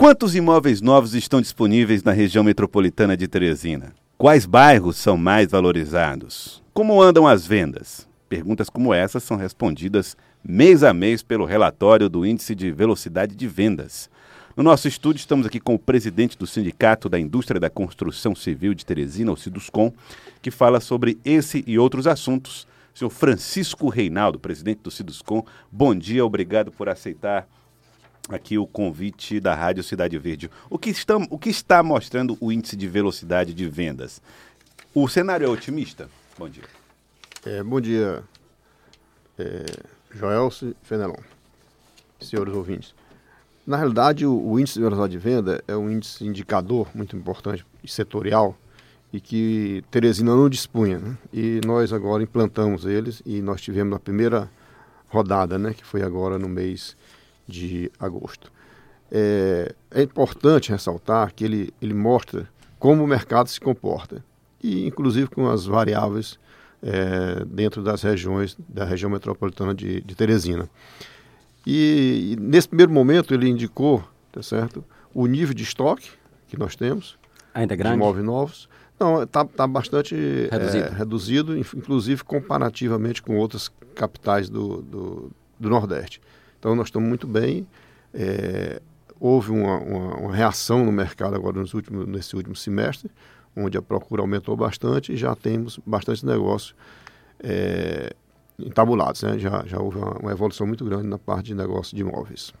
Quantos imóveis novos estão disponíveis na região metropolitana de Teresina? Quais bairros são mais valorizados? Como andam as vendas? Perguntas como essas são respondidas mês a mês pelo relatório do Índice de Velocidade de Vendas. No nosso estúdio, estamos aqui com o presidente do Sindicato da Indústria da Construção Civil de Teresina, o Siduscom, que fala sobre esse e outros assuntos. Senhor Francisco Reinaldo, presidente do Siduscom, bom dia, obrigado por aceitar aqui o convite da Rádio Cidade Verde. O que, está, o que está mostrando o índice de velocidade de vendas? O cenário é otimista? Bom dia. É, bom dia, é, Joelso Fenelon, senhores ouvintes. Na realidade, o, o, índice de velocidade de venda é um índice indicador muito importante setorial e que Teresina não dispunha. Né? E nós agora implantamos eles e nós tivemos a primeira rodada, né, que foi agora no mês de agosto. É, é importante ressaltar que ele, ele mostra como o mercado se comporta, e inclusive com as variáveis é, dentro das regiões, da região metropolitana de, de Teresina. E, e, nesse primeiro momento ele indicou, tá certo, o nível de estoque que nós temos, ainda grande, de imóveis novos. Não, está tá bastante reduzido. É, reduzido, inclusive comparativamente com outras capitais do, do, do Nordeste. Então nós estamos muito bem. É, houve uma, uma, uma, reação no mercado agora nos últimos, nesse último semestre, onde a procura aumentou bastante e já temos bastante negócio é, entabulados. Né? Já, já houve uma, uma evolução muito grande na parte de negócio de imóveis.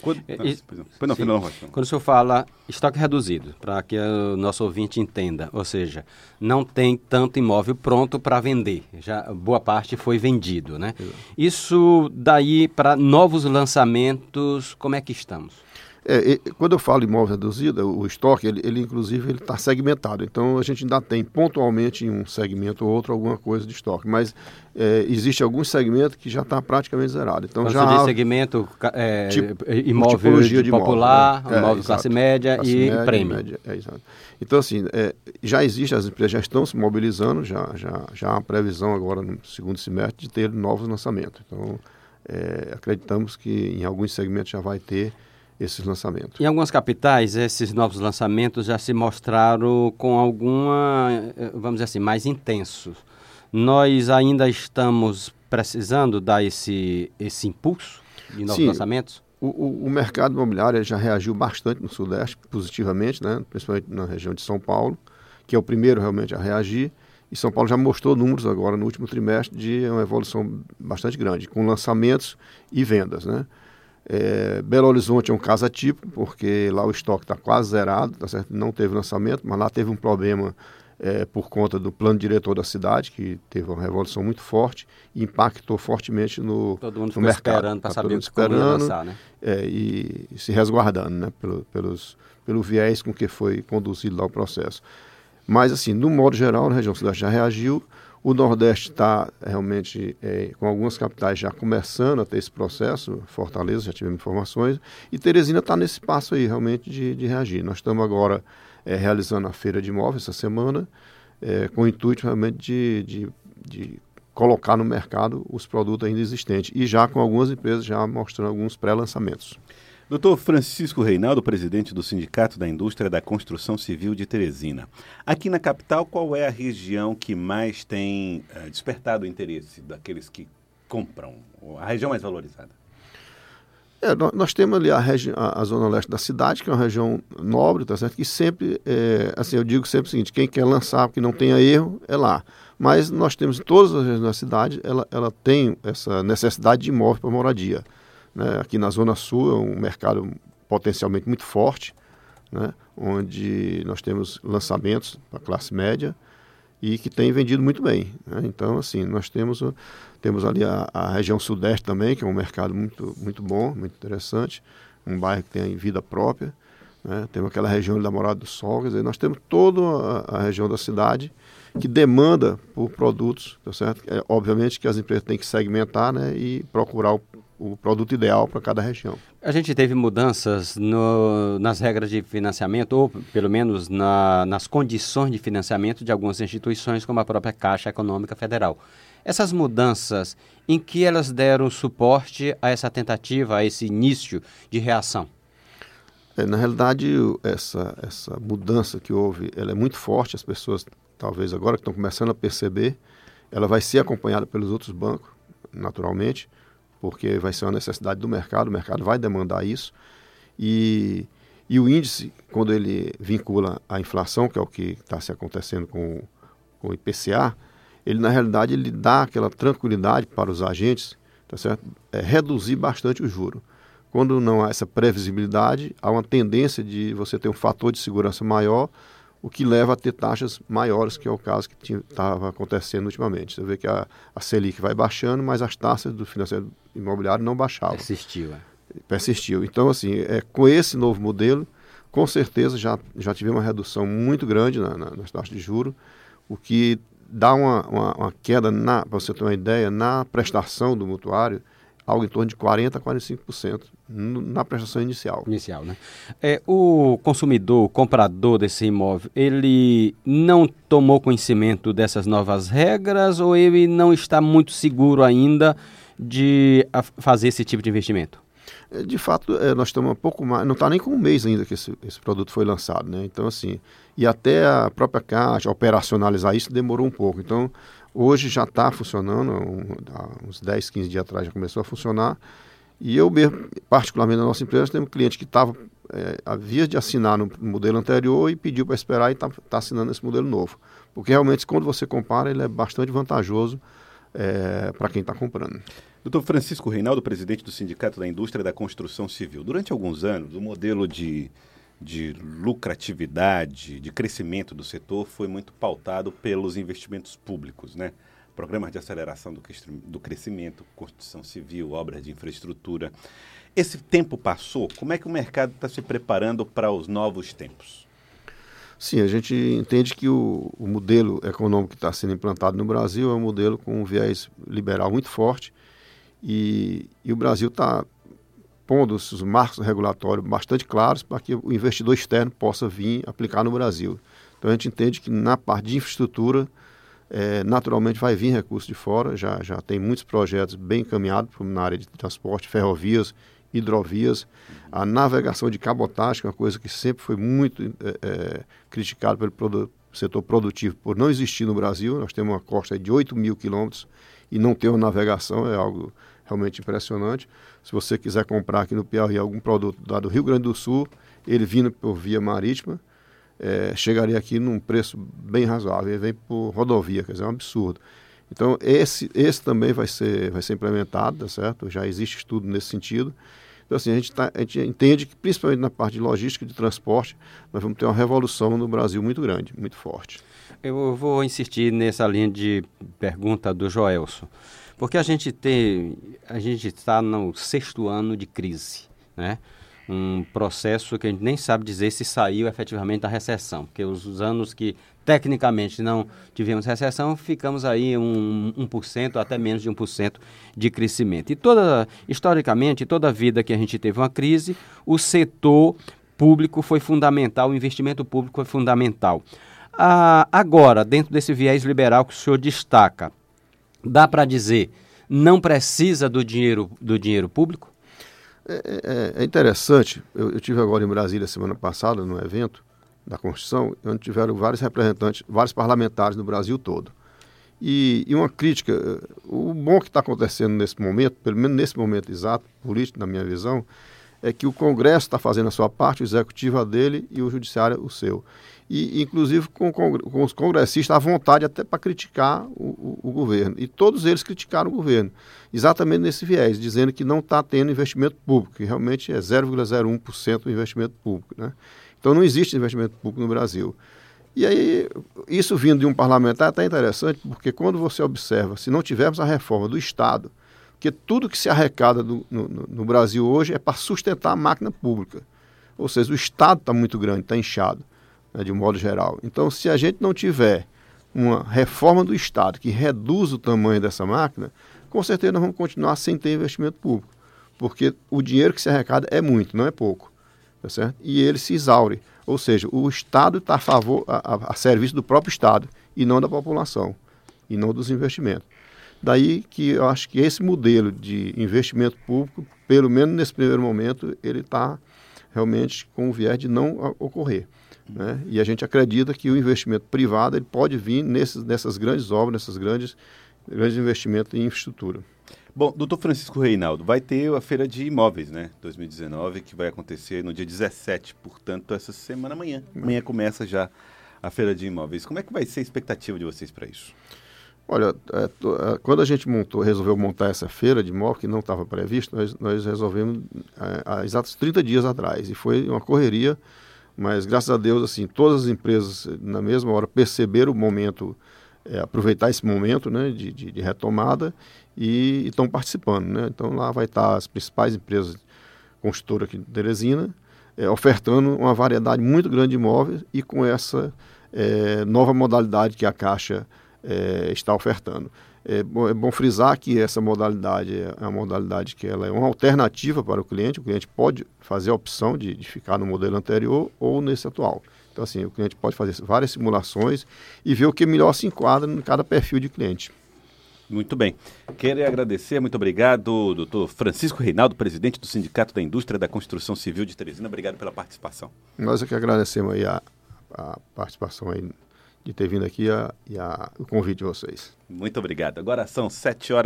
Quando, é, não, sim, não, quando o senhor fala estoque reduzido, para que o nosso ouvinte entenda, ou seja, não tem tanto imóvel pronto para vender, já boa parte foi vendido, né? Isso daí para novos lançamentos, como é que estamos? É, quando eu falo imóvel reduzido, o estoque, ele, ele inclusive ele está segmentado. Então a gente ainda tem pontualmente em um segmento ou outro alguma coisa de estoque, mas é, existe algum segmento que já está praticamente zerado. Então Quando já você segmento é, tipo, imóvel de, popular, imóvel, né? imóvel é, classe média classe e média, prêmio. Média, é, exato. Então assim, é, já existe, as empresas já estão se mobilizando, já já já há previsão agora no segundo semestre de ter novos lançamentos. Então é, acreditamos que em alguns segmentos já vai ter esses lançamentos. Em algumas capitais, esses novos lançamentos já se mostraram com alguma, vamos dizer assim, mais intensos. Nós ainda estamos precisando dar esse, esse impulso de novos Sim, lançamentos? O, o, o, mercado imobiliário já reagiu bastante no Sudeste, positivamente, né? principalmente na região de São Paulo, que é o primeiro realmente a reagir. E São Paulo já mostrou números agora no último trimestre de uma evolução bastante grande, com lançamentos e vendas. Né? É, Belo Horizonte é um caso atípico, porque lá o estoque está quase zerado, tá certo? não teve lançamento, mas lá teve um problema é, por conta do plano diretor da cidade, que teve uma revolução muito forte e impactou fortemente no, todo mundo no mercado. esperando para tá saber esperando, como lançar, né? É, e se resguardando né? pelo, pelos, pelo viés com que foi conduzido lá o processo. Mas, assim, no modo geral, a região cidade já reagiu, o Nordeste está realmente é, com algumas capitais já começando a ter esse processo, Fortaleza, já tivemos informações, e Teresina está nesse passo aí realmente de, de reagir. Nós estamos agora é, realizando a feira de imóveis essa semana, é, com o intuito realmente de, de, de colocar no mercado os produtos ainda existentes e já com algumas empresas já mostrando alguns pré-lançamentos. Doutor Francisco Reinaldo, presidente do Sindicato da Indústria da Construção Civil de Teresina. Aqui na capital, qual é a região que mais tem uh, despertado o interesse daqueles que compram? A região mais valorizada? É, nós temos ali a, a, a, zona leste da cidade, que é uma região nobre, tá certo? Que sempre, é, assim, eu digo sempre o seguinte, quem quer lançar que não tenha erro, é lá. Mas nós temos em todas as regiões da cidade, ela, ela tem essa necessidade de imóvel para moradia. Né? Aqui na Zona Sul é um mercado potencialmente muito forte, né? onde nós temos lançamentos para classe média e que tem vendido muito bem. Né? Então, assim, nós temos, temos ali a, a, região sudeste também, que é um mercado muito, muito bom, muito interessante, um bairro que tem vida própria. Né? Temos aquela região da Morada do Sol, quer dizer, nós temos toda a, a região da cidade que demanda por produtos, tá certo? É, obviamente que as empresas têm que segmentar né, e procurar o o produto ideal para cada região. A gente teve mudanças no, nas regras de financiamento, ou pelo menos na, nas condições de financiamento de algumas instituições, como a própria Caixa Econômica Federal. Essas mudanças, em que elas deram suporte a essa tentativa, a esse início de reação? É, na realidade, essa, essa mudança que houve, ela é muito forte, as pessoas, talvez agora que estão começando a perceber, ela vai ser acompanhada pelos outros bancos, naturalmente, porque vai ser uma necessidade do mercado, o mercado vai demandar isso. E, e o índice, quando ele vincula a inflação, que é o que está se acontecendo com, com o IPCA, ele na realidade ele dá aquela tranquilidade para os agentes, tá certo? É, reduzir bastante o juro. Quando não há essa previsibilidade, há uma tendência de você ter um fator de segurança maior, o que leva a ter taxas maiores, que é o caso que estava acontecendo ultimamente. Você vê que a, a Selic vai baixando, mas as taxas do financeiro imobiliário não baixavam. Persistiu. É. Persistiu. Então, assim, é, com esse novo modelo, com certeza já, já tivemos uma redução muito grande na, na, nas taxas de juros, o que dá uma, uma, uma queda, para você ter uma ideia, na prestação do mutuário, algo em torno de 40% a 45% na prestação inicial. Inicial, né? É, o consumidor, o comprador desse imóvel, ele não tomou conhecimento dessas novas regras ou ele não está muito seguro ainda de fazer esse tipo de investimento? É, de fato, é, nós estamos um pouco mais. Não está nem com um mês ainda que esse, esse produto foi lançado, né? Então, assim. E até a própria Caixa operacionalizar isso demorou um pouco. Então, Hoje já está funcionando, um, uns 10, 15 dias atrás já começou a funcionar. E eu mesmo, particularmente na nossa empresa, temos um cliente que estava, é, havia de assinar no modelo anterior e pediu para esperar e está tá assinando esse modelo novo. Porque realmente, quando você compara, ele é bastante vantajoso é, para quem está comprando. Doutor Francisco Reinaldo, presidente do Sindicato da Indústria da Construção Civil. Durante alguns anos, o modelo de de lucratividade, de crescimento do setor foi muito pautado pelos investimentos públicos, né? Programas de aceleração do, crescimento, construção civil, obras de infraestrutura. Esse tempo passou, como é que o mercado está se preparando para os novos tempos? Sim, a gente entende que o, o modelo econômico que está sendo implantado no Brasil é um modelo com um viés liberal muito forte e, e o Brasil está pondo os marcos regulatórios bastante claros para que o investidor externo possa vir aplicar no Brasil. Então a gente entende que na parte de infraestrutura, é, naturalmente vai vir recurso de fora, já, já tem muitos projetos bem encaminhados na área de transporte, ferrovias, hidrovias, a navegação de cabotagem, que é uma coisa que sempre foi muito é, é, criticada pelo produ setor produtivo por não existir no Brasil. Nós temos uma costa de 8 mil quilômetros e não ter uma navegação é algo realmente impressionante. Se você quiser comprar aqui no Piauí algum produto lá do Rio Grande do Sul, ele vindo por via marítima, é, chegaria aqui num preço bem razoável. Ele vem por rodovia, quer dizer, é um absurdo. Então, esse, esse também vai ser, vai ser implementado, tá certo? Já existe estudo nesse sentido. Então, assim, a gente, tá, a gente entende que, principalmente na parte de logística e de transporte, nós vamos ter uma revolução no Brasil muito grande, muito forte. Eu vou insistir nessa linha de pergunta do Joelson. Porque a gente tem, a gente está no sexto ano de crise, né? Um processo que a gente nem sabe dizer se saiu efetivamente da recessão, porque os, os anos que tecnicamente não tivemos recessão, ficamos aí um, 1%, até menos de 1% de crescimento. E toda, historicamente, toda a vida que a gente teve uma crise, o setor público foi fundamental, o investimento público foi fundamental. Ah, agora, dentro desse viés liberal que o senhor destaca, dá para dizer, não precisa do dinheiro, do dinheiro público? É, é, é interessante. Eu, eu tive agora em Brasília semana passada, num evento da Constituição, onde tiveram vários representantes, vários parlamentares no Brasil todo. E, e uma crítica, o bom que está acontecendo nesse momento, pelo menos nesse momento exato, político, na minha visão, é que o Congresso está fazendo a sua parte, o Executivo a dele e o Judiciário o seu e inclusive com, com os congressistas à vontade até para criticar o, o, o, governo. E todos eles criticaram o governo, exatamente nesse viés, dizendo que não está tendo investimento público, que realmente é 0,01% do investimento público. Né? Então não existe investimento público no Brasil. E aí, isso vindo de um parlamentar é até interessante, porque quando você observa, se não tivermos a reforma do Estado, porque tudo que se arrecada do, no, no Brasil hoje é para sustentar a máquina pública. Ou seja, o Estado está muito grande, está inchado né, de um modo geral. Então, se a gente não tiver uma reforma do Estado que reduz o tamanho dessa máquina, com certeza nós vamos continuar sem ter investimento público, porque o dinheiro que se arrecada é muito, não é pouco, tá certo? E ele se exaure, ou seja, o Estado está a favor, a, a, a serviço do próprio Estado e não da população e não dos investimentos. Daí que eu acho que esse modelo de investimento público, pelo menos nesse primeiro momento, ele está realmente com o viés de não ocorrer. Né? E a gente acredita que o investimento privado ele pode vir nesses, nessas grandes obras, nessas grandes, grandes investimentos em infraestrutura. Bom, doutor Francisco Reinaldo, vai ter a Feira de Imóveis, né, 2019, que vai acontecer no dia 17, portanto, essa semana amanhã. Amanhã começa já a Feira de Imóveis. Como é que vai ser a expectativa de vocês para isso? Olha, é, é, quando a gente montou, resolveu montar essa feira de imóvel, que não estava previsto, nós, nós resolvemos é, há exatos 30 dias atrás. E foi uma correria, mas graças a Deus, assim, todas as empresas, na mesma hora, perceberam o momento, é, aproveitar esse momento né, de, de, de retomada e estão participando. Né? Então lá vai estar as principais empresas construtoras aqui de Teresina, é, ofertando uma variedade muito grande de imóveis e com essa é, nova modalidade que a Caixa é, está ofertando. É bom, é bom, frisar que essa modalidade é uma modalidade que ela é uma alternativa para o cliente. O cliente pode fazer a opção de, de ficar no modelo anterior ou nesse atual. Então, assim, o cliente pode fazer várias simulações e ver o que melhor se enquadra em cada perfil de cliente. Muito bem. Quero agradecer, muito obrigado, doutor Francisco Reinaldo, presidente do Sindicato da Indústria da Construção Civil de Teresina. Obrigado pela participação. Nós é que agradecemos aí a, a participação aí de ter vindo aqui e o convite de vocês. Muito obrigado. Agora são sete horas.